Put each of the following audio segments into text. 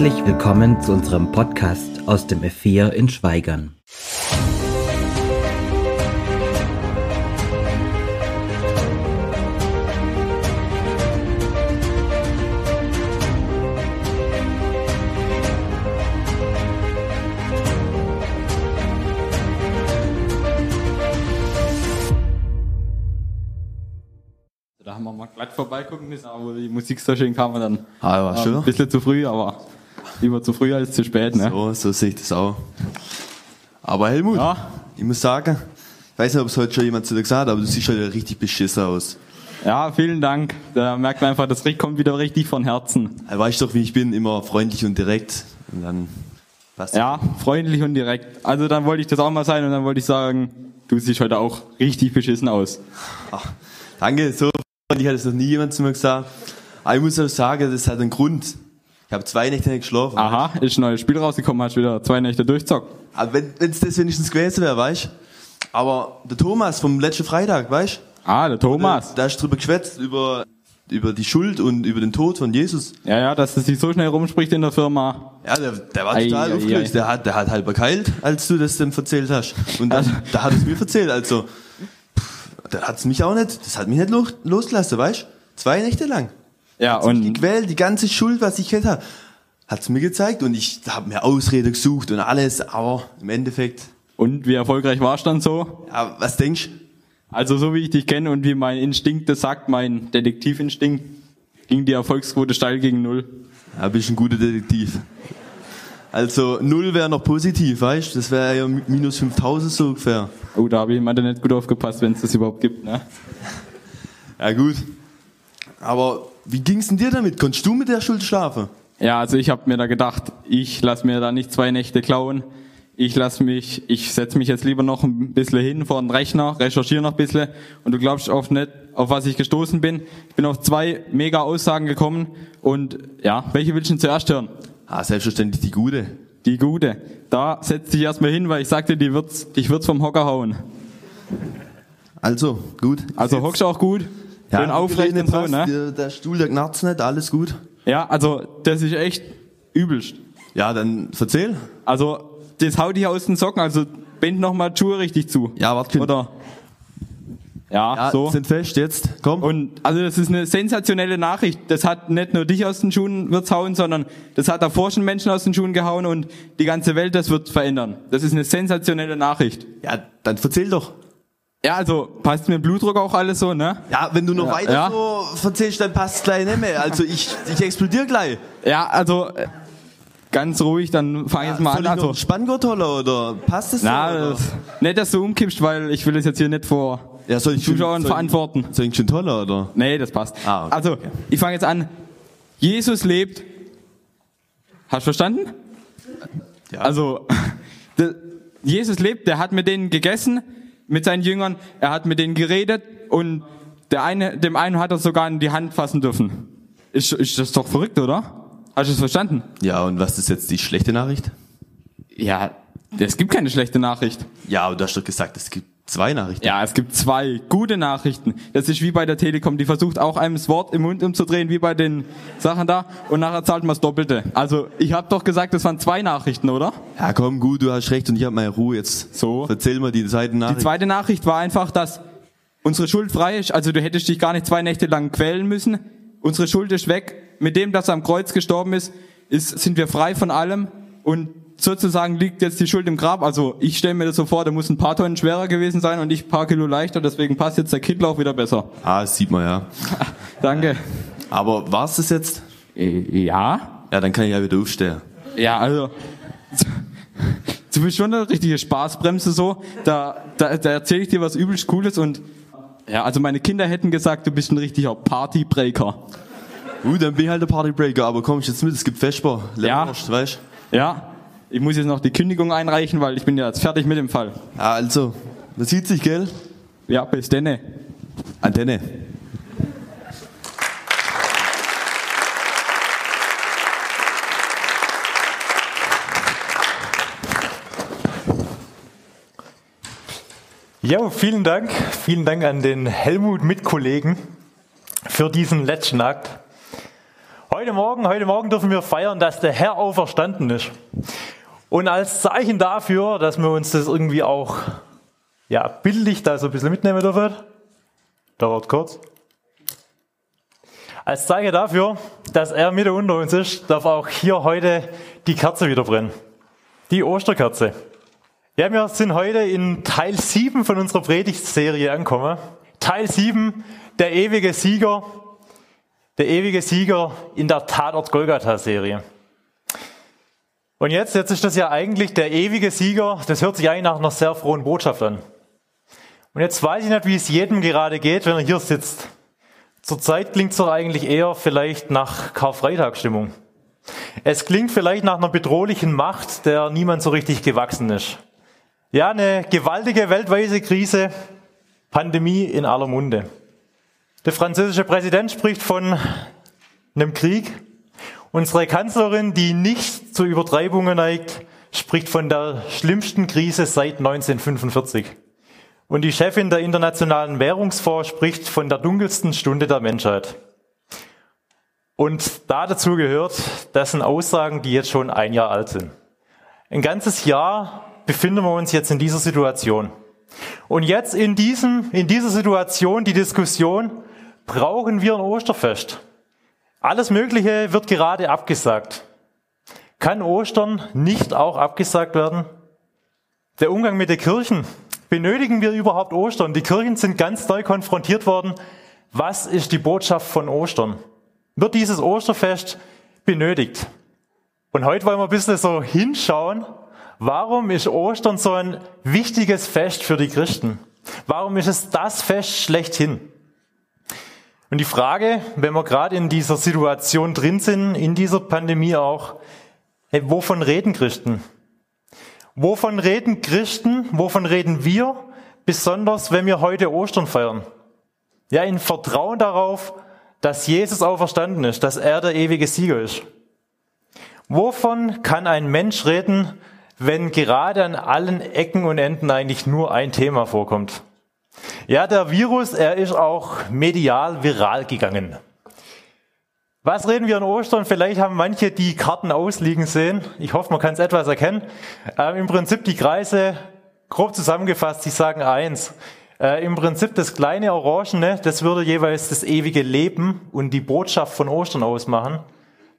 Herzlich willkommen zu unserem Podcast aus dem F4 in Schweigern. Da haben wir mal glatt vorbeigucken müssen, aber die Musik so schön kam, dann Ah, war schön. ein bisschen zu früh, aber lieber zu früh als zu spät. Ne? So, so sehe ich das auch. Aber Helmut, Ja. ich muss sagen, ich weiß nicht, ob es heute schon jemand zu dir gesagt hat, aber du siehst heute richtig beschissen aus. Ja, vielen Dank. Da merkt man einfach, das kommt wieder richtig von Herzen. Du weißt doch, wie ich bin, immer freundlich und direkt. Und dann passt Ja, freundlich und direkt. Also dann wollte ich das auch mal sein und dann wollte ich sagen, du siehst heute auch richtig beschissen aus. Ach, danke, so freundlich hat es noch nie jemand zu mir gesagt. Aber ich muss auch sagen, das hat einen Grund. Ich habe zwei Nächte nicht geschlafen. Aha, ist ein neues Spiel rausgekommen, hast wieder zwei Nächte durchzockt. Aber wenn es das wenigstens gewesen wäre, weißt du? Aber der Thomas vom letzten Freitag, weißt du? Ah, der Thomas. Da hast du drüber geschwätzt, über, über die Schuld und über den Tod von Jesus. Ja, ja, dass es sich so schnell rumspricht in der Firma. Ja, der, der war total ei, aufgeregt. ei. Der hat, der hat halber keilt, als du das dem erzählt hast. Und dann, Also- da hat es mir erzählt, also, pff, da hat's mich auch nicht, das hat mich nicht lo- losgelassen, weißt? Zwei Nächte lang. Ja, Die und Quelle, die ganze Schuld, was ich hätte, hat's mir gezeigt und ich habe mir Ausrede gesucht und alles, aber im Endeffekt, Und wie erfolgreich warst du dann so? ja, was denkst du? Also so wie ich dich kenne und wie mein Instinkt das sagt, mein Detektivinstinkt, ging die Erfolgsquote steil gegen null. Ja, bist ein guter Detektiv. Also, null wäre noch positiv, weißt? Das wäre ja mi- minus 5000 so ungefähr. Oh, da habe ich mal nicht gut aufgepasst, wenn es das überhaupt gibt. Ne? Ja, gut. Aber wie ging's denn dir damit? Konntest du mit der Schuld schlafen? Ja, also ich habe mir da gedacht, ich lass mir da nicht zwei Nächte klauen. Ich lass mich, ich setz mich jetzt lieber noch ein bisschen hin vor den Rechner, recherchiere noch ein bisschen und du glaubst oft nicht, auf was ich gestoßen bin. Ich bin auf zwei mega Aussagen gekommen und ja, welche willst du denn zuerst hören? Ah, selbstverständlich die gute. Die gute. Da setz dich erstmal hin, weil ich sagte, die wird's, dich wird's vom Hocker hauen. Also, gut. Also hockst du auch gut, schön aufrecht und so, ne? Der, der Stuhl, der knarzt nicht, alles gut. Ja, also das ist echt übelst. Ja, dann erzähl. Also das haut dich aus den Socken, also bind noch mal die Schuhe richtig zu. Ja, warte, Kind. Oder? Ja, Ja, so. sind fest jetzt. Komm. Und also das ist eine sensationelle Nachricht. Das hat nicht nur dich aus den Schuhen wird's hauen, sondern das hat davor schon Menschen aus den Schuhen gehauen und die ganze Welt, das wird verändern. Das ist eine sensationelle Nachricht. ja, dann erzähl doch. Ja, also passt mir Blutdruck auch alles so, ne? Ja, wenn du noch Ja, weiter ja. so erzählst, dann passt gleich nicht mehr. Also ich, ich explodiere gleich. Ja, also ganz ruhig, dann fang ich jetzt mal Soll an. ich Also, Spanngurt oder passt das na, so? Das, nicht, dass du umkippst, weil ich will das jetzt hier nicht vor Ja, soll ich Zuschauern soll ich- verantworten. Soll ich schon toller oder? Nee, das passt. Ah, okay, also, ich fange jetzt an. Jesus lebt. Hast du verstanden? Ja. Also, Jesus lebt, der hat mit denen gegessen, mit seinen Jüngern, er hat mit denen geredet und der eine, dem einen hat er sogar in die Hand fassen dürfen. Ist, ist das doch verrückt, oder? Hast du es verstanden? Ja, und was ist jetzt die schlechte Nachricht? Ja, es gibt keine schlechte Nachricht. Ja, aber du hast doch gesagt, es gibt zwei Nachrichten. Ja, es gibt zwei gute Nachrichten. Das ist wie bei der Telekom, die versucht auch einem das Wort im Mund umzudrehen, wie bei den Sachen da, und nachher zahlt man das Doppelte. Also, ich habe doch gesagt, das waren zwei Nachrichten, oder? Ja, komm, gut, du hast recht und ich habe meine Ruhe jetzt. So. Erzähl mal die zweite Die Nachricht. zweite Nachricht war einfach, dass unsere Schuld frei ist, also du hättest dich gar nicht zwei Nächte lang quälen müssen. Unsere Schuld ist weg. Mit dem, dass er am Kreuz gestorben ist, ist sind wir frei von allem und sozusagen liegt jetzt die Schuld im Grab. Also ich stelle mir das so vor, der muss ein paar Tonnen schwerer gewesen sein und ich ein paar Kilo leichter, deswegen passt jetzt der Kittel auch wieder besser. ah, das sieht man ja. Danke. Aber war's das jetzt? Äh, Ja? Ja, dann kann ich ja wieder aufstehen. Ja, also. Du bist schon eine richtige Spaßbremse so. Da, da, da erzähle ich dir was übelst Cooles und ja, also meine Kinder hätten gesagt, du bist ein richtiger Partybreaker. Gut, dann bin ich halt der Partybreaker, aber komm ich jetzt mit, es gibt Vesper. Ja. Weißt Ja, ich muss jetzt noch die Kündigung einreichen, weil ich bin ja jetzt fertig mit dem Fall. Ja, also, man sieht sich, gell? Ja, bis denne. Antenne. Ja, vielen Dank. Vielen Dank an den Helmut Mitkollegen für diesen letzten Akt. Heute Morgen, heute Morgen dürfen wir feiern, dass der Herr auferstanden ist. Und als Zeichen dafür, dass wir uns das irgendwie auch ja, bildlich da so ein bisschen mitnehmen dürfen, dauert kurz. Als Zeichen dafür, dass er mit unter uns ist, darf auch hier heute die Kerze wieder brennen. Die Osterkerze. Ja, wir sind heute in Teil 7 von unserer Predigtserie angekommen. Teil 7, der ewige Sieger der ewige Sieger in der Tatort Golgatha-Serie. Und jetzt, jetzt ist das ja eigentlich der ewige Sieger, das hört sich eigentlich nach einer sehr frohen Botschaft an. Und jetzt weiß ich nicht, wie es jedem gerade geht, wenn er hier sitzt. Zurzeit klingt es doch eigentlich eher vielleicht nach Karfreitagsstimmung. Es klingt vielleicht nach einer bedrohlichen Macht, der niemand so richtig gewachsen ist. Ja, eine gewaltige weltweite Krise, Pandemie in aller Munde. Der französische Präsident spricht von einem Krieg. Unsere Kanzlerin, die nicht zu Übertreibungen neigt, spricht von der schlimmsten Krise seit 1945. Und die Chefin der Internationalen Währungsfonds spricht von der dunkelsten Stunde der Menschheit. Und da dazu gehört, das sind Aussagen, die jetzt schon ein Jahr alt sind. Ein ganzes Jahr befinden wir uns jetzt in dieser Situation. Und jetzt in diesem, in dieser Situation die Diskussion, brauchen wir ein Osterfest. Alles Mögliche wird gerade abgesagt. Kann Ostern nicht auch abgesagt werden? Der Umgang mit den Kirchen. Benötigen wir überhaupt Ostern? Die Kirchen sind ganz neu konfrontiert worden. Was ist die Botschaft von Ostern? Wird dieses Osterfest benötigt? Und heute wollen wir ein bisschen so hinschauen, warum ist Ostern so ein wichtiges Fest für die Christen? Warum ist es das Fest schlechthin? Und die Frage, wenn wir gerade in dieser Situation drin sind, in dieser Pandemie auch, hey, wovon reden Christen? Wovon reden Christen? Wovon reden wir? Besonders, wenn wir heute Ostern feiern. Ja, in Vertrauen darauf, dass Jesus auferstanden ist, dass er der ewige Sieger ist. Wovon kann ein Mensch reden, wenn gerade an allen Ecken und Enden eigentlich nur ein Thema vorkommt? Ja, der Virus, er ist auch medial viral gegangen. Was reden wir an Ostern? Vielleicht haben manche die Karten ausliegen sehen. Ich hoffe, man kann es etwas erkennen. Ähm, Im Prinzip die Kreise, grob zusammengefasst, sie sagen eins. Äh, Im Prinzip das kleine Orangene, das würde jeweils das ewige Leben und die Botschaft von Ostern ausmachen.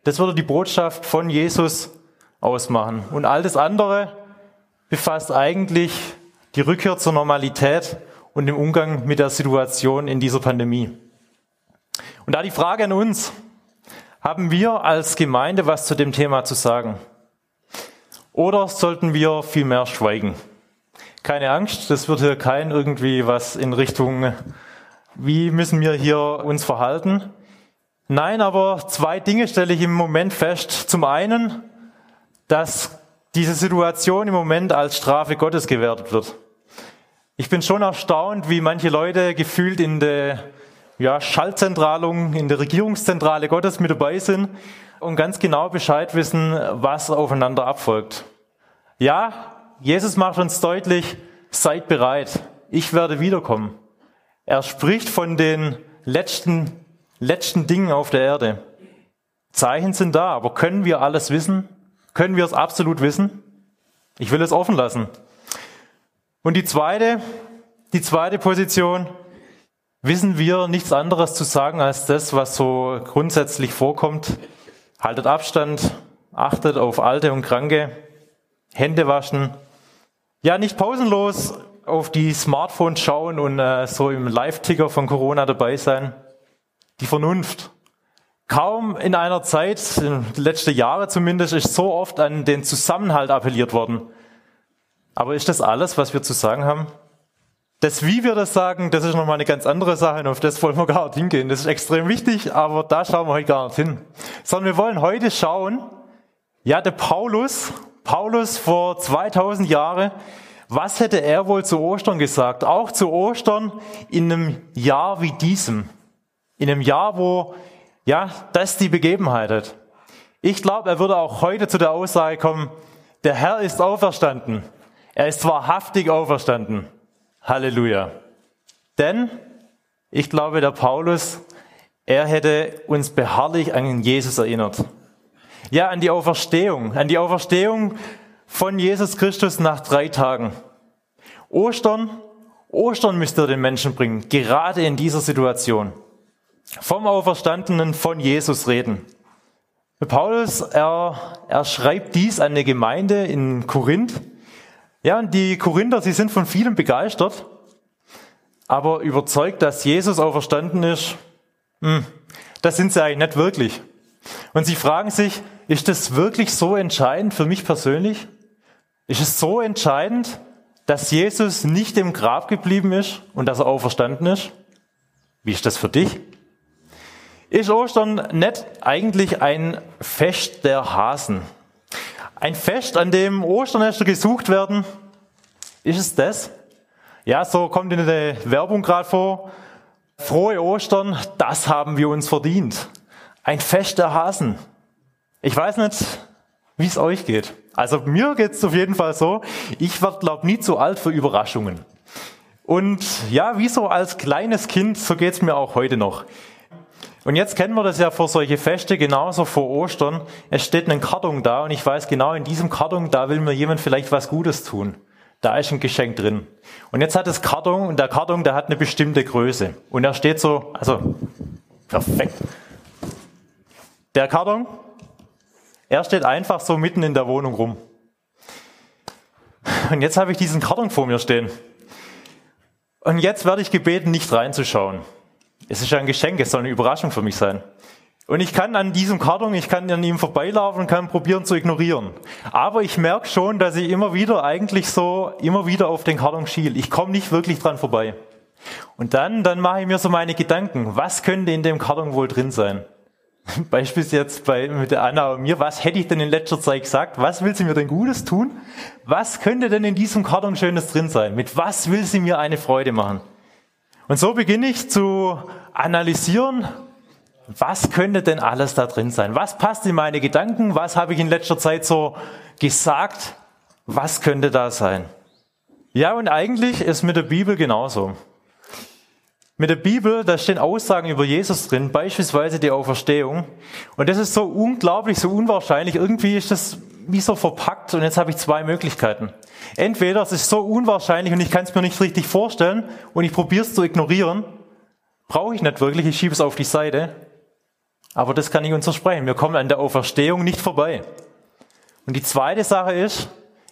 Das würde die Botschaft von Jesus ausmachen. Und all das andere befasst eigentlich die Rückkehr zur Normalität und im Umgang mit der Situation in dieser Pandemie. Und da die Frage an uns, haben wir als Gemeinde was zu dem Thema zu sagen? Oder sollten wir vielmehr schweigen? Keine Angst, das wird hier kein irgendwie was in Richtung, wie müssen wir hier uns verhalten? Nein, aber zwei Dinge stelle ich im Moment fest. Zum einen, dass diese Situation im Moment als Strafe Gottes gewertet wird. Ich bin schon erstaunt, wie manche Leute gefühlt in der ja, Schaltzentralung, in der Regierungszentrale Gottes mit dabei sind und ganz genau Bescheid wissen, was aufeinander abfolgt. Ja, Jesus macht uns deutlich, seid bereit, ich werde wiederkommen. Er spricht von den letzten, letzten Dingen auf der Erde. Zeichen sind da, aber können wir alles wissen? Können wir es absolut wissen? Ich will es offen lassen. Und die zweite, die zweite Position, wissen wir nichts anderes zu sagen als das, was so grundsätzlich vorkommt. Haltet Abstand, achtet auf Alte und Kranke, Hände waschen. Ja, nicht pausenlos auf die Smartphones schauen und äh, so im Live-Ticker von Corona dabei sein. Die Vernunft. Kaum in einer Zeit, in den letzten Jahre zumindest, ist so oft an den Zusammenhalt appelliert worden. Aber ist das alles, was wir zu sagen haben? Das, wie wir das sagen, das ist nochmal eine ganz andere Sache und auf das wollen wir gar nicht hingehen. Das ist extrem wichtig, aber da schauen wir heute gar nicht hin. Sondern wir wollen heute schauen, ja, der Paulus, Paulus vor 2000 Jahren, was hätte er wohl zu Ostern gesagt? Auch zu Ostern in einem Jahr wie diesem. In einem Jahr, wo, ja, das die Begebenheit hat. Ich glaube, er würde auch heute zu der Aussage kommen, der Herr ist auferstanden. Er ist wahrhaftig auferstanden. Halleluja. Denn ich glaube, der Paulus, er hätte uns beharrlich an Jesus erinnert. Ja, an die Auferstehung, an die Auferstehung von Jesus Christus nach drei Tagen. Ostern, Ostern müsste er den Menschen bringen, gerade in dieser Situation. Vom Auferstandenen von Jesus reden. Paulus, er, er schreibt dies an eine Gemeinde in Korinth. Ja, und die Korinther, sie sind von vielem begeistert, aber überzeugt, dass Jesus auferstanden ist, hm, das sind sie eigentlich nicht wirklich. Und sie fragen sich, ist das wirklich so entscheidend für mich persönlich? Ist es so entscheidend, dass Jesus nicht im Grab geblieben ist und dass er auferstanden ist? Wie ist das für dich? Ist Ostern nicht eigentlich ein Fest der Hasen? Ein Fest, an dem Osternester gesucht werden? Ist es das? Ja, so kommt in der Werbung gerade vor. Frohe Ostern, das haben wir uns verdient. Ein Fest der Hasen. Ich weiß nicht, wie es euch geht. Also mir geht es auf jeden Fall so, ich werde, glaube nie zu alt für Überraschungen. Und ja, wie so als kleines Kind, so geht es mir auch heute noch. Und jetzt kennen wir das ja vor solche Feste, genauso vor Ostern. Es steht ein Karton da und ich weiß genau, in diesem Karton, da will mir jemand vielleicht was Gutes tun. Da ist ein Geschenk drin. Und jetzt hat das Karton, und der Karton, der hat eine bestimmte Größe. Und er steht so, also, perfekt. Der Karton, er steht einfach so mitten in der Wohnung rum. Und jetzt habe ich diesen Karton vor mir stehen. Und jetzt werde ich gebeten, nicht reinzuschauen. Es ist ja ein Geschenk, es soll eine Überraschung für mich sein. Und ich kann an diesem Karton, ich kann an ihm vorbeilaufen und kann probieren zu ignorieren. Aber ich merke schon, dass ich immer wieder eigentlich so, immer wieder auf den Karton schiel. Ich komme nicht wirklich dran vorbei. Und dann, dann mache ich mir so meine Gedanken. Was könnte in dem Karton wohl drin sein? Beispielsweise jetzt bei, mit der Anna und mir, was hätte ich denn in letzter Zeit gesagt? Was will sie mir denn Gutes tun? Was könnte denn in diesem Karton Schönes drin sein? Mit was will sie mir eine Freude machen? Und so beginne ich zu analysieren, was könnte denn alles da drin sein? Was passt in meine Gedanken? Was habe ich in letzter Zeit so gesagt? Was könnte da sein? Ja, und eigentlich ist mit der Bibel genauso. Mit der Bibel, da stehen Aussagen über Jesus drin, beispielsweise die Auferstehung. Und das ist so unglaublich, so unwahrscheinlich. Irgendwie ist das wie so verpackt. Und jetzt habe ich zwei Möglichkeiten. Entweder es ist so unwahrscheinlich und ich kann es mir nicht richtig vorstellen und ich probiere es zu ignorieren. Brauche ich nicht wirklich, ich schiebe es auf die Seite. Aber das kann ich uns versprechen. Wir kommen an der Auferstehung nicht vorbei. Und die zweite Sache ist,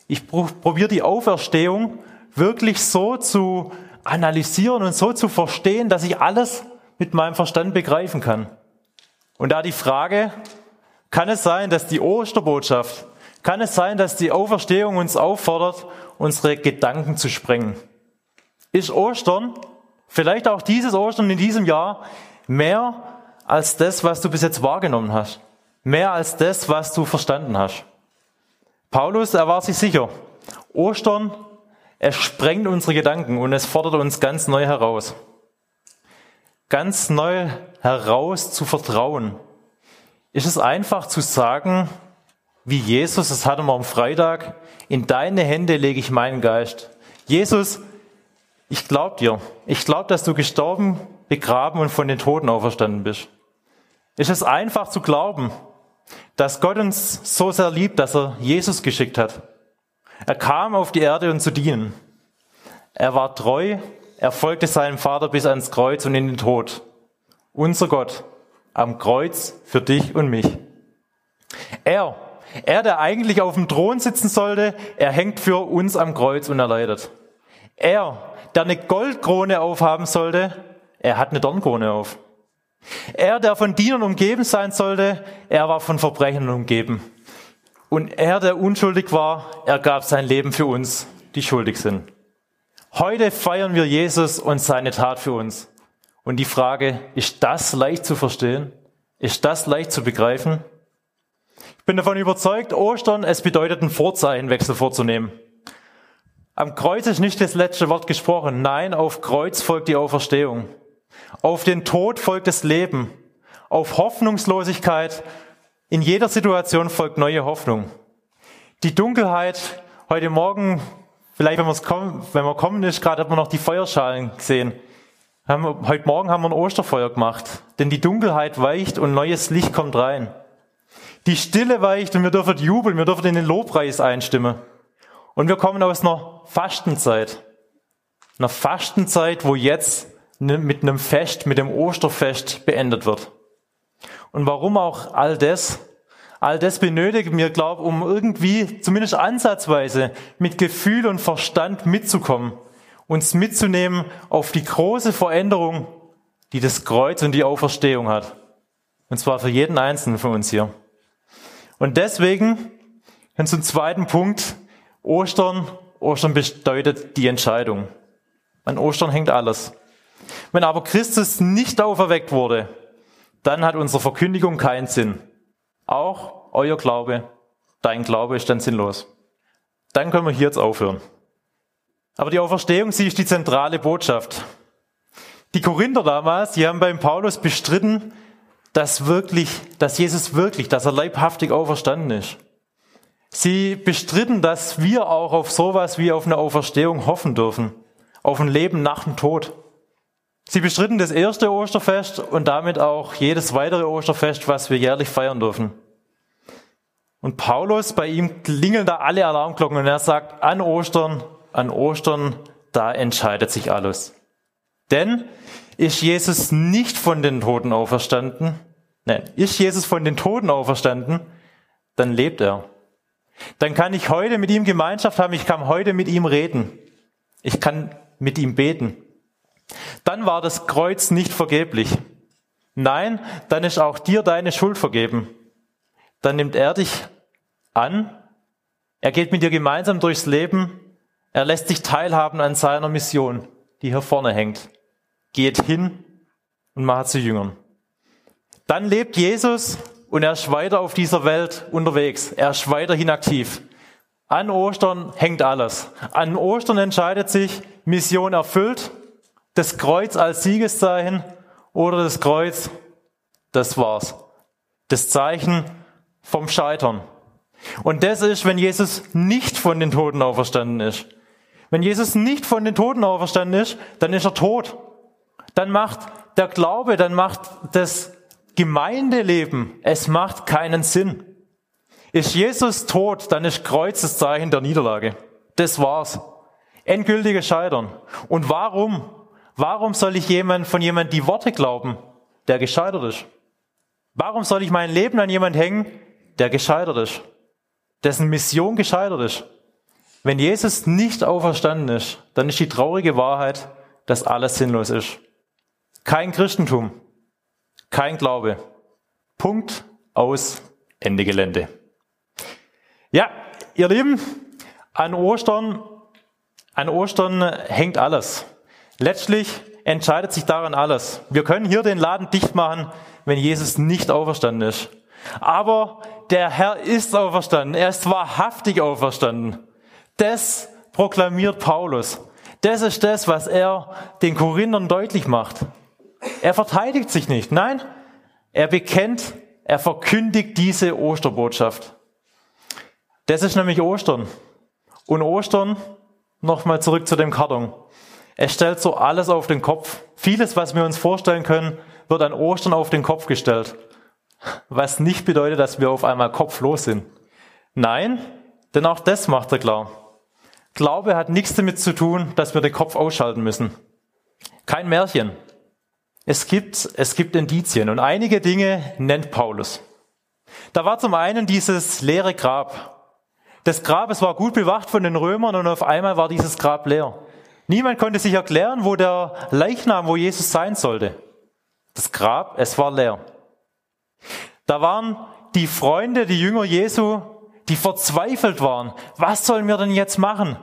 ich probiere die Auferstehung wirklich so zu analysieren und so zu verstehen, dass ich alles mit meinem Verstand begreifen kann. Und da die Frage, kann es sein, dass die Osterbotschaft, kann es sein, dass die Auferstehung uns auffordert, unsere Gedanken zu sprengen? Ist Ostern, vielleicht auch dieses Ostern in diesem Jahr, mehr als das, was du bis jetzt wahrgenommen hast? Mehr als das, was du verstanden hast? Paulus, er war sich sicher. Ostern es sprengt unsere Gedanken und es fordert uns ganz neu heraus. Ganz neu heraus zu vertrauen. Ist es einfach zu sagen, wie Jesus, das hatten wir am Freitag, in deine Hände lege ich meinen Geist. Jesus, ich glaube dir. Ich glaube, dass du gestorben, begraben und von den Toten auferstanden bist. Ist es einfach zu glauben, dass Gott uns so sehr liebt, dass er Jesus geschickt hat? Er kam auf die Erde, um zu dienen. Er war treu, er folgte seinem Vater bis ans Kreuz und in den Tod. Unser Gott am Kreuz für dich und mich. Er, er, der eigentlich auf dem Thron sitzen sollte, er hängt für uns am Kreuz und er leidet. Er, der eine Goldkrone aufhaben sollte, er hat eine Dornkrone auf. Er, der von Dienern umgeben sein sollte, er war von Verbrechern umgeben. Und er, der unschuldig war, er gab sein Leben für uns, die schuldig sind. Heute feiern wir Jesus und seine Tat für uns. Und die Frage, ist das leicht zu verstehen? Ist das leicht zu begreifen? Ich bin davon überzeugt, Ostern, es bedeutet einen Vorzeichenwechsel vorzunehmen. Am Kreuz ist nicht das letzte Wort gesprochen. Nein, auf Kreuz folgt die Auferstehung. Auf den Tod folgt das Leben. Auf Hoffnungslosigkeit in jeder Situation folgt neue Hoffnung. Die Dunkelheit heute Morgen, vielleicht wenn, kommen, wenn man kommen ist, gerade hat man noch die Feuerschalen gesehen. Haben, heute Morgen haben wir ein Osterfeuer gemacht, denn die Dunkelheit weicht und neues Licht kommt rein. Die Stille weicht und wir dürfen jubeln, wir dürfen in den Lobpreis einstimmen. Und wir kommen aus einer Fastenzeit. Einer Fastenzeit, wo jetzt mit einem Fest, mit dem Osterfest beendet wird. Und warum auch all das? All das benötigen wir, glaube um irgendwie, zumindest ansatzweise, mit Gefühl und Verstand mitzukommen uns mitzunehmen auf die große Veränderung, die das Kreuz und die Auferstehung hat. Und zwar für jeden Einzelnen von uns hier. Und deswegen, zum zweiten Punkt, Ostern, Ostern bedeutet die Entscheidung. An Ostern hängt alles. Wenn aber Christus nicht auferweckt wurde, dann hat unsere Verkündigung keinen Sinn. Auch euer Glaube, dein Glaube ist dann sinnlos. Dann können wir hier jetzt aufhören. Aber die Auferstehung, sie ist die zentrale Botschaft. Die Korinther damals, die haben beim Paulus bestritten, dass wirklich, dass Jesus wirklich, dass er leibhaftig auferstanden ist. Sie bestritten, dass wir auch auf sowas wie auf eine Auferstehung hoffen dürfen, auf ein Leben nach dem Tod. Sie bestritten das erste Osterfest und damit auch jedes weitere Osterfest, was wir jährlich feiern dürfen. Und Paulus, bei ihm klingeln da alle Alarmglocken und er sagt, an Ostern an Ostern, da entscheidet sich alles. Denn ist Jesus nicht von den Toten auferstanden, nein, ist Jesus von den Toten auferstanden, dann lebt er. Dann kann ich heute mit ihm Gemeinschaft haben, ich kann heute mit ihm reden. Ich kann mit ihm beten. Dann war das Kreuz nicht vergeblich. Nein, dann ist auch dir deine Schuld vergeben. Dann nimmt er dich an, er geht mit dir gemeinsam durchs Leben er lässt sich teilhaben an seiner Mission, die hier vorne hängt. Geht hin und macht zu Jüngern. Dann lebt Jesus und er ist weiter auf dieser Welt unterwegs. Er ist weiterhin aktiv. An Ostern hängt alles. An Ostern entscheidet sich, Mission erfüllt, das Kreuz als Siegeszeichen oder das Kreuz, das war's. Das Zeichen vom Scheitern. Und das ist, wenn Jesus nicht von den Toten auferstanden ist. Wenn Jesus nicht von den Toten auferstanden ist, dann ist er tot. Dann macht der Glaube, dann macht das Gemeindeleben, es macht keinen Sinn. Ist Jesus tot, dann ist Kreuz das Zeichen der Niederlage. Das war's. Endgültiges Scheitern. Und warum? Warum soll ich jemand, von jemand die Worte glauben, der gescheitert ist? Warum soll ich mein Leben an jemand hängen, der gescheitert ist? Dessen Mission gescheitert ist? Wenn Jesus nicht auferstanden ist, dann ist die traurige Wahrheit, dass alles sinnlos ist. Kein Christentum, kein Glaube. Punkt aus Ende Gelände. Ja, ihr Lieben, an Ostern, an Ostern hängt alles. Letztlich entscheidet sich daran alles. Wir können hier den Laden dicht machen, wenn Jesus nicht auferstanden ist. Aber der Herr ist auferstanden. Er ist wahrhaftig auferstanden. Das proklamiert Paulus. Das ist das, was er den Korinthern deutlich macht. Er verteidigt sich nicht. Nein, er bekennt, er verkündigt diese Osterbotschaft. Das ist nämlich Ostern. Und Ostern, nochmal zurück zu dem Karton. Es stellt so alles auf den Kopf. Vieles, was wir uns vorstellen können, wird an Ostern auf den Kopf gestellt. Was nicht bedeutet, dass wir auf einmal kopflos sind. Nein, denn auch das macht er klar. Glaube hat nichts damit zu tun, dass wir den Kopf ausschalten müssen. Kein Märchen. Es gibt, es gibt Indizien und einige Dinge nennt Paulus. Da war zum einen dieses leere Grab. Das Grab, es war gut bewacht von den Römern und auf einmal war dieses Grab leer. Niemand konnte sich erklären, wo der Leichnam, wo Jesus sein sollte. Das Grab, es war leer. Da waren die Freunde, die Jünger Jesu, die verzweifelt waren. Was sollen wir denn jetzt machen?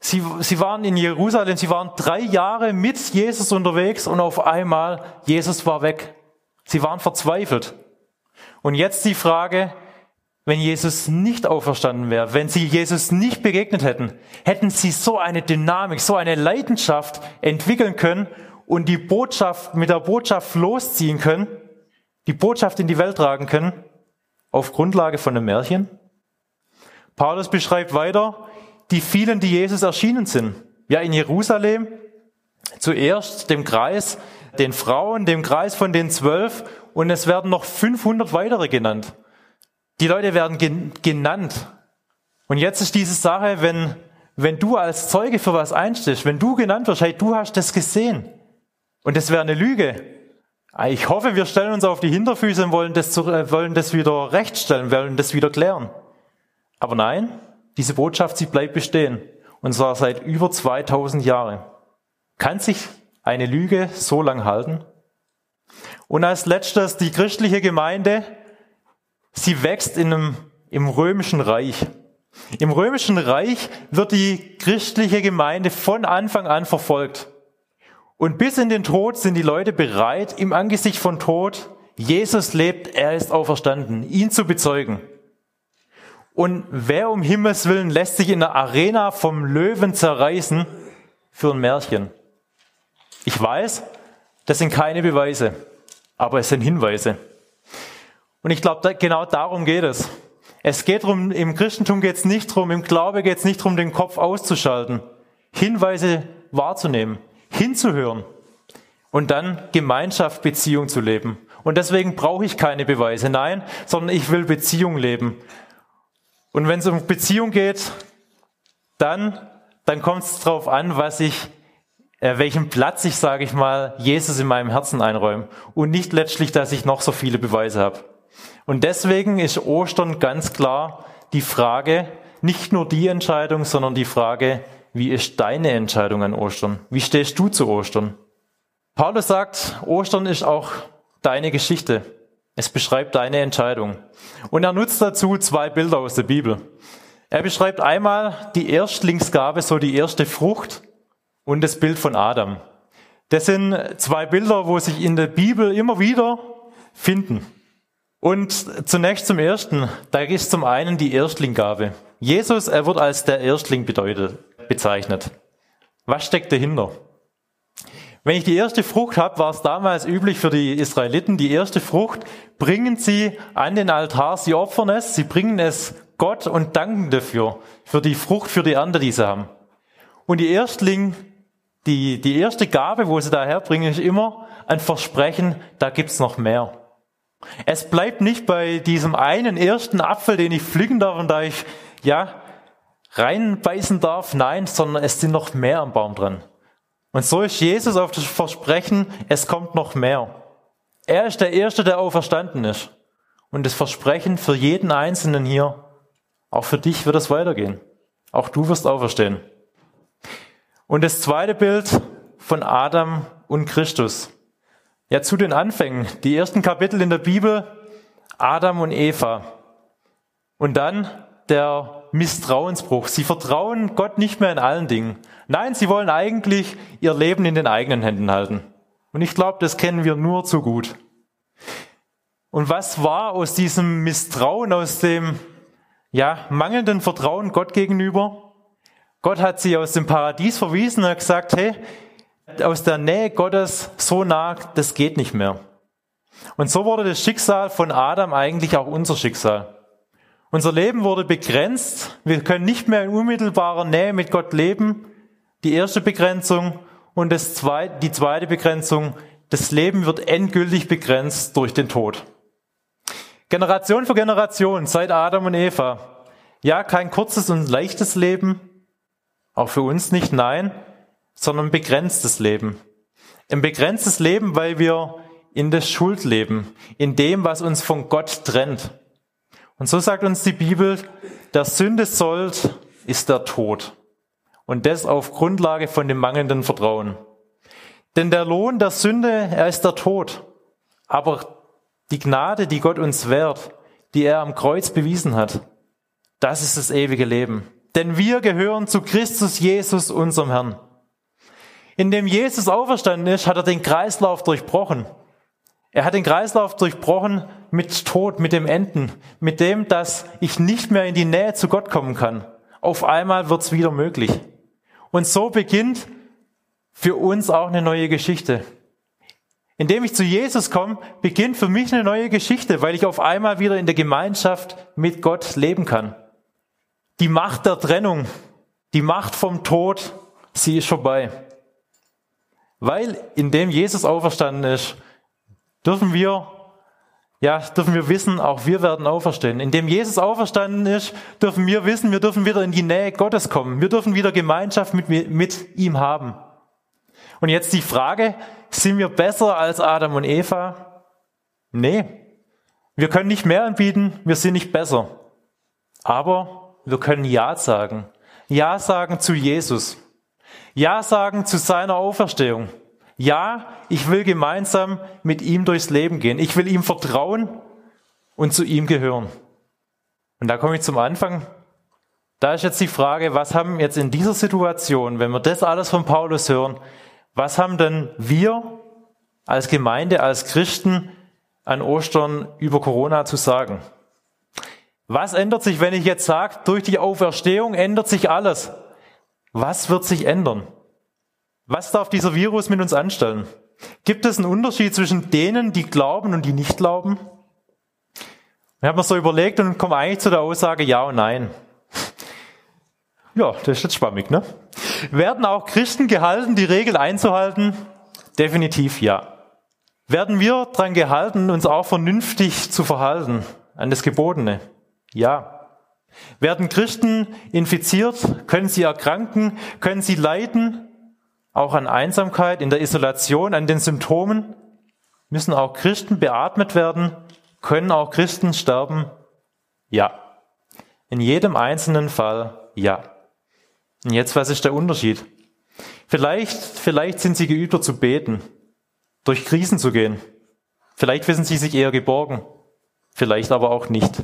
Sie, sie waren in Jerusalem, sie waren drei Jahre mit Jesus unterwegs und auf einmal, Jesus war weg. Sie waren verzweifelt. Und jetzt die Frage, wenn Jesus nicht auferstanden wäre, wenn sie Jesus nicht begegnet hätten, hätten sie so eine Dynamik, so eine Leidenschaft entwickeln können und die Botschaft, mit der Botschaft losziehen können, die Botschaft in die Welt tragen können, auf Grundlage von einem Märchen? Paulus beschreibt weiter, die vielen, die Jesus erschienen sind. Ja, in Jerusalem, Zuerst dem Kreis, den Frauen, dem Kreis von den zwölf und es werden noch 500 weitere genannt. Die Leute werden genannt. Und jetzt ist diese Sache, wenn, wenn du als Zeuge für was einstehst, wenn du genannt wirst, hey, du hast das gesehen. Und das wäre eine Lüge. Ich hoffe, wir stellen uns auf die Hinterfüße und wollen das, äh, wollen das wieder rechtstellen, wollen das wieder klären. Aber nein, diese Botschaft, sie bleibt bestehen. Und zwar seit über 2000 Jahren. Kann sich eine Lüge so lang halten? Und als letztes die christliche Gemeinde. Sie wächst in einem, im römischen Reich. Im römischen Reich wird die christliche Gemeinde von Anfang an verfolgt. Und bis in den Tod sind die Leute bereit, im Angesicht von Tod, Jesus lebt, er ist auferstanden, ihn zu bezeugen. Und wer um Himmels willen lässt sich in der Arena vom Löwen zerreißen für ein Märchen? Ich weiß, das sind keine Beweise, aber es sind Hinweise. Und ich glaube, genau darum geht es. Es geht darum, im Christentum geht es nicht darum, im Glaube geht es nicht darum, den Kopf auszuschalten, Hinweise wahrzunehmen, hinzuhören und dann Gemeinschaft, Beziehung zu leben. Und deswegen brauche ich keine Beweise, nein, sondern ich will Beziehung leben. Und wenn es um Beziehung geht, dann, dann kommt es darauf an, was ich, äh, welchen Platz ich, sage ich mal, Jesus in meinem Herzen einräume. Und nicht letztlich, dass ich noch so viele Beweise habe. Und deswegen ist Ostern ganz klar die Frage, nicht nur die Entscheidung, sondern die Frage, wie ist deine Entscheidung an Ostern? Wie stehst du zu Ostern? Paulus sagt, Ostern ist auch deine Geschichte. Es beschreibt deine Entscheidung. Und er nutzt dazu zwei Bilder aus der Bibel. Er beschreibt einmal die Erstlingsgabe, so die erste Frucht und das Bild von Adam. Das sind zwei Bilder, wo sich in der Bibel immer wieder finden. Und zunächst zum ersten, da ist zum einen die Erstlingsgabe. Jesus, er wird als der Erstling bedeutet, bezeichnet. Was steckt dahinter? Wenn ich die erste Frucht habe, war es damals üblich für die Israeliten, die erste Frucht bringen sie an den Altar, sie opfern es, sie bringen es Gott und danken dafür, für die Frucht, für die Ernte, die sie haben. Und die Erstling, die, die erste Gabe, wo sie daher bringen, ist immer ein Versprechen, da gibt's noch mehr. Es bleibt nicht bei diesem einen ersten Apfel, den ich pflücken darf und da ich, ja, reinbeißen darf, nein, sondern es sind noch mehr am Baum dran. Und so ist Jesus auf das Versprechen, es kommt noch mehr. Er ist der Erste, der auferstanden ist. Und das Versprechen für jeden Einzelnen hier, auch für dich wird es weitergehen. Auch du wirst auferstehen. Und das zweite Bild von Adam und Christus. Ja, zu den Anfängen. Die ersten Kapitel in der Bibel, Adam und Eva. Und dann der Misstrauensbruch. Sie vertrauen Gott nicht mehr in allen Dingen. Nein, sie wollen eigentlich ihr Leben in den eigenen Händen halten. Und ich glaube, das kennen wir nur zu gut. Und was war aus diesem Misstrauen, aus dem ja, mangelnden Vertrauen Gott gegenüber? Gott hat sie aus dem Paradies verwiesen und gesagt, hey, aus der Nähe Gottes so nah, das geht nicht mehr. Und so wurde das Schicksal von Adam eigentlich auch unser Schicksal. Unser Leben wurde begrenzt. Wir können nicht mehr in unmittelbarer Nähe mit Gott leben die erste Begrenzung. Und das zweite, die zweite Begrenzung, das Leben wird endgültig begrenzt durch den Tod. Generation für Generation, seit Adam und Eva. Ja, kein kurzes und leichtes Leben, auch für uns nicht, nein, sondern begrenztes Leben. Ein begrenztes Leben, weil wir in der Schuld leben, in dem, was uns von Gott trennt. Und so sagt uns die Bibel, der Sünde sollt ist der Tod. Und das auf Grundlage von dem mangelnden Vertrauen. Denn der Lohn der Sünde, er ist der Tod. Aber die Gnade, die Gott uns wehrt, die er am Kreuz bewiesen hat, das ist das ewige Leben. Denn wir gehören zu Christus Jesus, unserem Herrn. Indem Jesus auferstanden ist, hat er den Kreislauf durchbrochen. Er hat den Kreislauf durchbrochen mit Tod, mit dem Enden, mit dem, dass ich nicht mehr in die Nähe zu Gott kommen kann. Auf einmal wird's wieder möglich. Und so beginnt für uns auch eine neue Geschichte. Indem ich zu Jesus komme, beginnt für mich eine neue Geschichte, weil ich auf einmal wieder in der Gemeinschaft mit Gott leben kann. Die Macht der Trennung, die Macht vom Tod, sie ist vorbei. Weil indem Jesus auferstanden ist, dürfen wir ja, dürfen wir wissen, auch wir werden auferstehen. Indem Jesus auferstanden ist, dürfen wir wissen, wir dürfen wieder in die Nähe Gottes kommen. Wir dürfen wieder Gemeinschaft mit, mit ihm haben. Und jetzt die Frage, sind wir besser als Adam und Eva? Nee. Wir können nicht mehr anbieten, wir sind nicht besser. Aber wir können Ja sagen. Ja sagen zu Jesus. Ja sagen zu seiner Auferstehung. Ja, ich will gemeinsam mit ihm durchs Leben gehen. Ich will ihm vertrauen und zu ihm gehören. Und da komme ich zum Anfang. Da ist jetzt die Frage, was haben jetzt in dieser Situation, wenn wir das alles von Paulus hören, was haben denn wir als Gemeinde, als Christen an Ostern über Corona zu sagen? Was ändert sich, wenn ich jetzt sage, durch die Auferstehung ändert sich alles? Was wird sich ändern? Was darf dieser Virus mit uns anstellen? Gibt es einen Unterschied zwischen denen, die glauben und die nicht glauben? Ich habe mir so überlegt und komme eigentlich zu der Aussage Ja und Nein. Ja, das ist jetzt schwammig, ne? Werden auch Christen gehalten, die Regel einzuhalten? Definitiv ja. Werden wir daran gehalten, uns auch vernünftig zu verhalten, an das Gebotene? Ja. Werden Christen infiziert? Können sie erkranken? Können sie leiden? auch an Einsamkeit, in der Isolation, an den Symptomen? Müssen auch Christen beatmet werden? Können auch Christen sterben? Ja. In jedem einzelnen Fall ja. Und jetzt, was ist der Unterschied? Vielleicht, vielleicht sind sie geübter zu beten, durch Krisen zu gehen. Vielleicht wissen sie sich eher geborgen. Vielleicht aber auch nicht.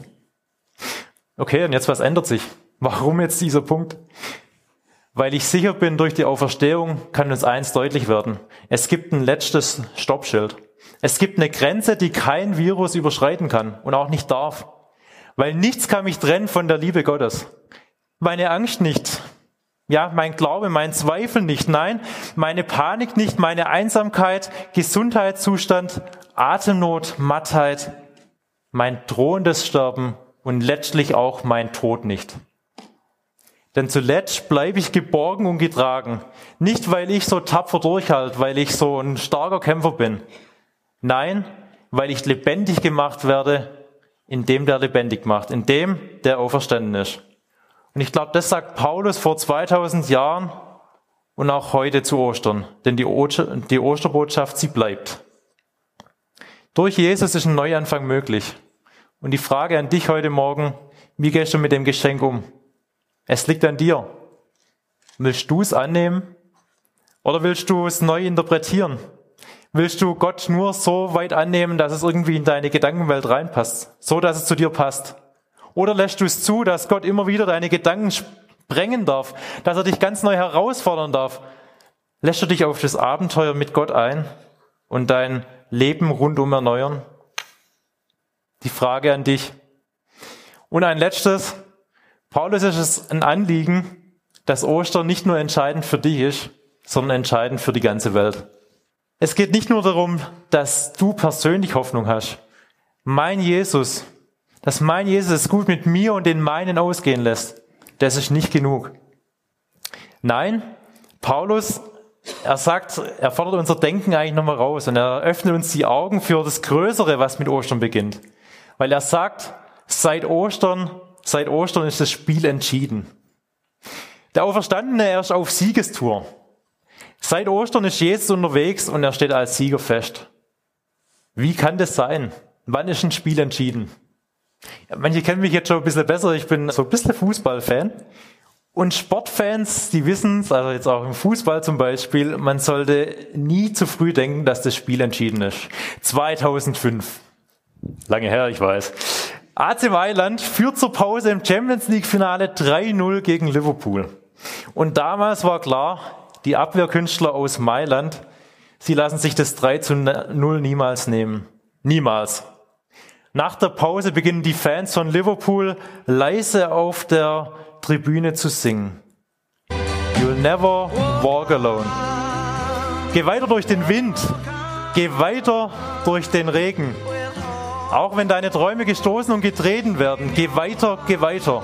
Okay, und jetzt was ändert sich? Warum jetzt dieser Punkt? Weil ich sicher bin, durch die Auferstehung kann uns eins deutlich werden. Es gibt ein letztes Stoppschild. Es gibt eine Grenze, die kein Virus überschreiten kann und auch nicht darf. Weil nichts kann mich trennen von der Liebe Gottes. Meine Angst nicht. Ja, mein Glaube, mein Zweifel nicht. Nein, meine Panik nicht, meine Einsamkeit, Gesundheitszustand, Atemnot, Mattheit, mein drohendes Sterben und letztlich auch mein Tod nicht. Denn zuletzt bleibe ich geborgen und getragen. Nicht, weil ich so tapfer durchhalte, weil ich so ein starker Kämpfer bin. Nein, weil ich lebendig gemacht werde, in dem der lebendig macht, in dem der auferstanden ist. Und ich glaube, das sagt Paulus vor 2000 Jahren und auch heute zu Ostern. Denn die, Oster, die Osterbotschaft, sie bleibt. Durch Jesus ist ein Neuanfang möglich. Und die Frage an dich heute Morgen, wie gehst du mit dem Geschenk um? Es liegt an dir. Willst du es annehmen? Oder willst du es neu interpretieren? Willst du Gott nur so weit annehmen, dass es irgendwie in deine Gedankenwelt reinpasst? So, dass es zu dir passt? Oder lässt du es zu, dass Gott immer wieder deine Gedanken sprengen darf, dass er dich ganz neu herausfordern darf? Lässt du dich auf das Abenteuer mit Gott ein und dein Leben rundum erneuern? Die Frage an dich. Und ein letztes, Paulus ist es ein Anliegen, dass Ostern nicht nur entscheidend für dich ist, sondern entscheidend für die ganze Welt. Es geht nicht nur darum, dass du persönlich Hoffnung hast. Mein Jesus, dass mein Jesus es gut mit mir und den meinen ausgehen lässt, das ist nicht genug. Nein, Paulus, er sagt, er fordert unser Denken eigentlich nochmal raus und er öffnet uns die Augen für das Größere, was mit Ostern beginnt. Weil er sagt, seit Ostern Seit Ostern ist das Spiel entschieden. Der Auferstandene, er ist auf Siegestour. Seit Ostern ist Jesus unterwegs und er steht als Sieger fest. Wie kann das sein? Wann ist ein Spiel entschieden? Manche kennen mich jetzt schon ein bisschen besser. Ich bin so ein bisschen Fußballfan. Und Sportfans, die wissen es, also jetzt auch im Fußball zum Beispiel, man sollte nie zu früh denken, dass das Spiel entschieden ist. 2005. Lange her, ich weiß. AC Mailand führt zur Pause im Champions League Finale 3-0 gegen Liverpool. Und damals war klar, die Abwehrkünstler aus Mailand, sie lassen sich das 3 0 niemals nehmen. Niemals. Nach der Pause beginnen die Fans von Liverpool leise auf der Tribüne zu singen. You'll never walk alone. Geh weiter durch den Wind. Geh weiter durch den Regen. Auch wenn deine Träume gestoßen und getreten werden, geh weiter, geh weiter.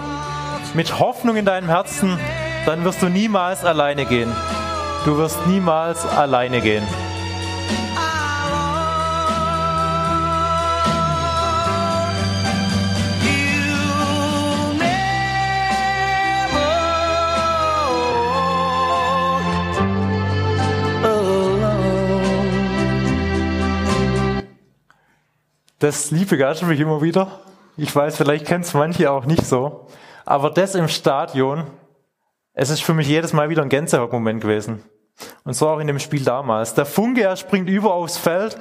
Mit Hoffnung in deinem Herzen, dann wirst du niemals alleine gehen. du wirst niemals alleine gehen. Das Lied begeistert mich immer wieder. Ich weiß, vielleicht kennen es manche auch nicht so. Aber das im Stadion, es ist für mich jedes Mal wieder ein Gänsehautmoment gewesen. Und so auch in dem Spiel damals. Der Funke, er springt über aufs Feld.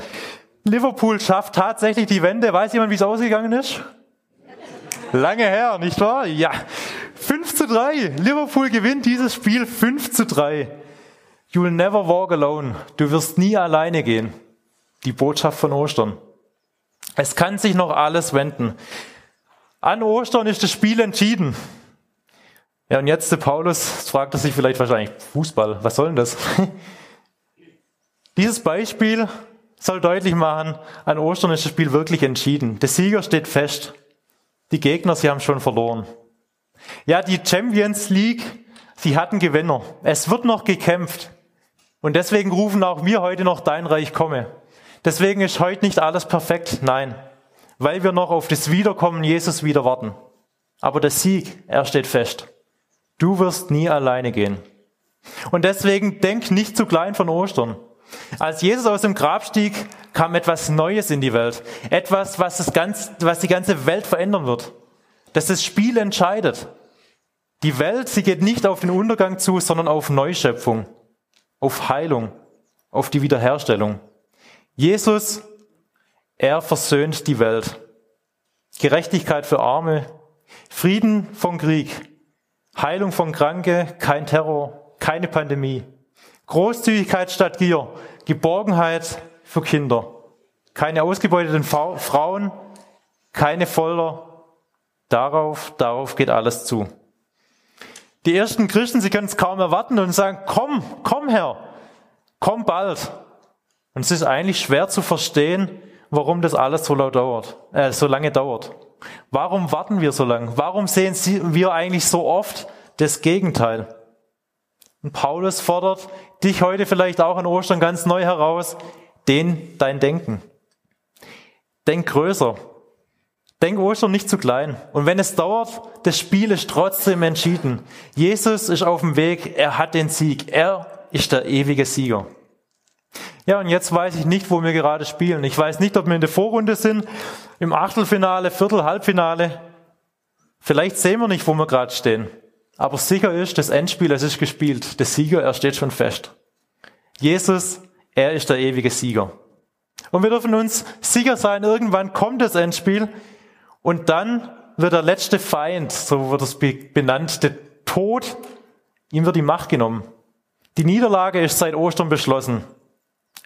Liverpool schafft tatsächlich die Wende. Weiß jemand, wie es ausgegangen ist? Lange her, nicht wahr? Ja. 5 zu 3. Liverpool gewinnt dieses Spiel 5 zu 3. You'll never walk alone. Du wirst nie alleine gehen. Die Botschaft von Ostern. Es kann sich noch alles wenden. An Ostern ist das Spiel entschieden. Ja, und jetzt der Paulus fragt er sich vielleicht wahrscheinlich, Fußball, was soll denn das? Dieses Beispiel soll deutlich machen, an Ostern ist das Spiel wirklich entschieden. Der Sieger steht fest. Die Gegner, sie haben schon verloren. Ja, die Champions League, sie hatten Gewinner. Es wird noch gekämpft. Und deswegen rufen auch wir heute noch dein Reich komme. Deswegen ist heute nicht alles perfekt, nein, weil wir noch auf das Wiederkommen Jesus wieder warten. Aber der Sieg, er steht fest. Du wirst nie alleine gehen. Und deswegen denk nicht zu klein von Ostern. Als Jesus aus dem Grab stieg, kam etwas Neues in die Welt. Etwas, was, das ganz, was die ganze Welt verändern wird. Das das Spiel entscheidet. Die Welt, sie geht nicht auf den Untergang zu, sondern auf Neuschöpfung, auf Heilung, auf die Wiederherstellung. Jesus, er versöhnt die Welt. Gerechtigkeit für Arme, Frieden vom Krieg, Heilung von Kranke, kein Terror, keine Pandemie. Großzügigkeit statt Gier, Geborgenheit für Kinder, keine ausgebeuteten Frauen, keine Folter. Darauf, darauf geht alles zu. Die ersten Christen, sie können es kaum erwarten und sagen, komm, komm her, komm bald. Und es ist eigentlich schwer zu verstehen, warum das alles so, laut dauert, äh, so lange dauert. Warum warten wir so lange? Warum sehen wir eigentlich so oft das Gegenteil? Und Paulus fordert dich heute vielleicht auch an Ostern ganz neu heraus, den dein Denken. Denk größer. Denk Ostern nicht zu klein. Und wenn es dauert, das Spiel ist trotzdem entschieden. Jesus ist auf dem Weg, er hat den Sieg, er ist der ewige Sieger. Ja, und jetzt weiß ich nicht, wo wir gerade spielen. Ich weiß nicht, ob wir in der Vorrunde sind, im Achtelfinale, Viertel, Halbfinale. Vielleicht sehen wir nicht, wo wir gerade stehen. Aber sicher ist, das Endspiel, es ist gespielt. Der Sieger, er steht schon fest. Jesus, er ist der ewige Sieger. Und wir dürfen uns sicher sein, irgendwann kommt das Endspiel und dann wird der letzte Feind, so wird es benannt, der Tod, ihm wird die Macht genommen. Die Niederlage ist seit Ostern beschlossen.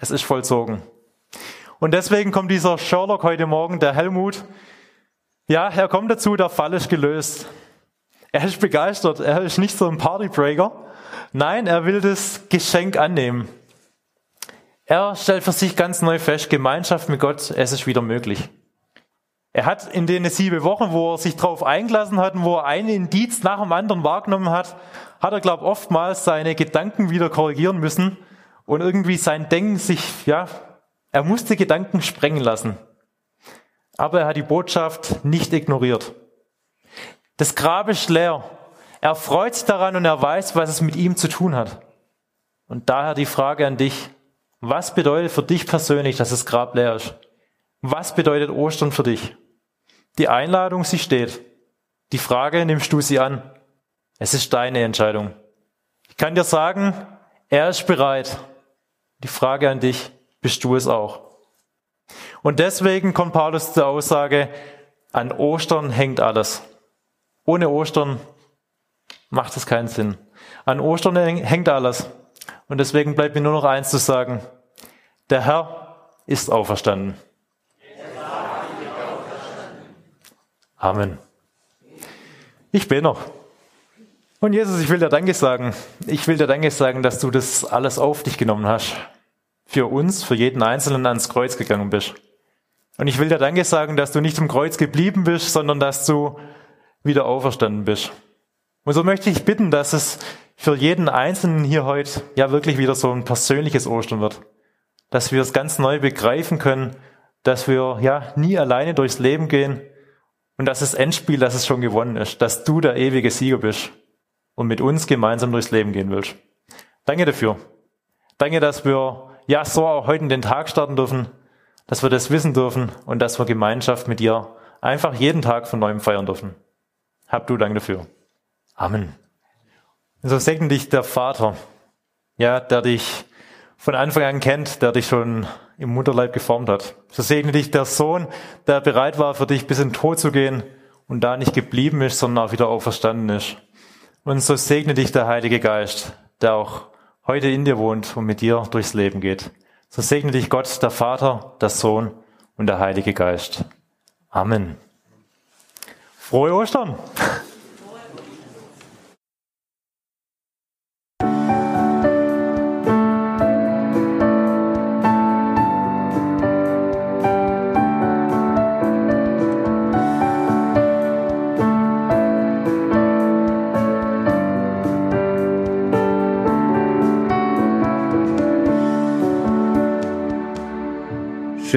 Es ist vollzogen. Und deswegen kommt dieser Sherlock heute Morgen, der Helmut. Ja, er kommt dazu, der Fall ist gelöst. Er ist begeistert. Er ist nicht so ein Partybreaker. Nein, er will das Geschenk annehmen. Er stellt für sich ganz neu fest, Gemeinschaft mit Gott, es ist wieder möglich. Er hat in den sieben Wochen, wo er sich darauf eingelassen hat und wo er einen Indiz nach dem anderen wahrgenommen hat, hat er, glaube ich, oftmals seine Gedanken wieder korrigieren müssen und irgendwie sein Denken sich, ja, er musste Gedanken sprengen lassen. Aber er hat die Botschaft nicht ignoriert. Das Grab ist leer. Er freut sich daran und er weiß, was es mit ihm zu tun hat. Und daher die Frage an dich. Was bedeutet für dich persönlich, dass das Grab leer ist? Was bedeutet Ostern für dich? Die Einladung, sie steht. Die Frage, nimmst du sie an? Es ist deine Entscheidung. Ich kann dir sagen, er ist bereit. Die Frage an dich, bist du es auch? Und deswegen kommt Paulus zur Aussage, an Ostern hängt alles. Ohne Ostern macht es keinen Sinn. An Ostern hängt alles. Und deswegen bleibt mir nur noch eins zu sagen. Der Herr ist auferstanden. Amen. Ich bin noch. Und Jesus, ich will dir Danke sagen. Ich will dir Danke sagen, dass du das alles auf dich genommen hast. Für uns, für jeden Einzelnen ans Kreuz gegangen bist. Und ich will dir Danke sagen, dass du nicht im Kreuz geblieben bist, sondern dass du wieder auferstanden bist. Und so möchte ich bitten, dass es für jeden Einzelnen hier heute ja wirklich wieder so ein persönliches Ostern wird. Dass wir es ganz neu begreifen können, dass wir ja nie alleine durchs Leben gehen und dass das Endspiel, dass es schon gewonnen ist, dass du der ewige Sieger bist und mit uns gemeinsam durchs Leben gehen willst. Danke dafür. Danke, dass wir ja so auch heute in den Tag starten dürfen, dass wir das wissen dürfen und dass wir Gemeinschaft mit dir einfach jeden Tag von neuem feiern dürfen. Hab du Dank dafür. Amen. So segne dich der Vater, ja, der dich von Anfang an kennt, der dich schon im Mutterleib geformt hat. So segne dich der Sohn, der bereit war, für dich bis in den Tod zu gehen und da nicht geblieben ist, sondern auch wieder auferstanden ist. Und so segne dich der Heilige Geist, der auch heute in dir wohnt und mit dir durchs Leben geht. So segne dich Gott, der Vater, der Sohn und der Heilige Geist. Amen. Frohe Ostern!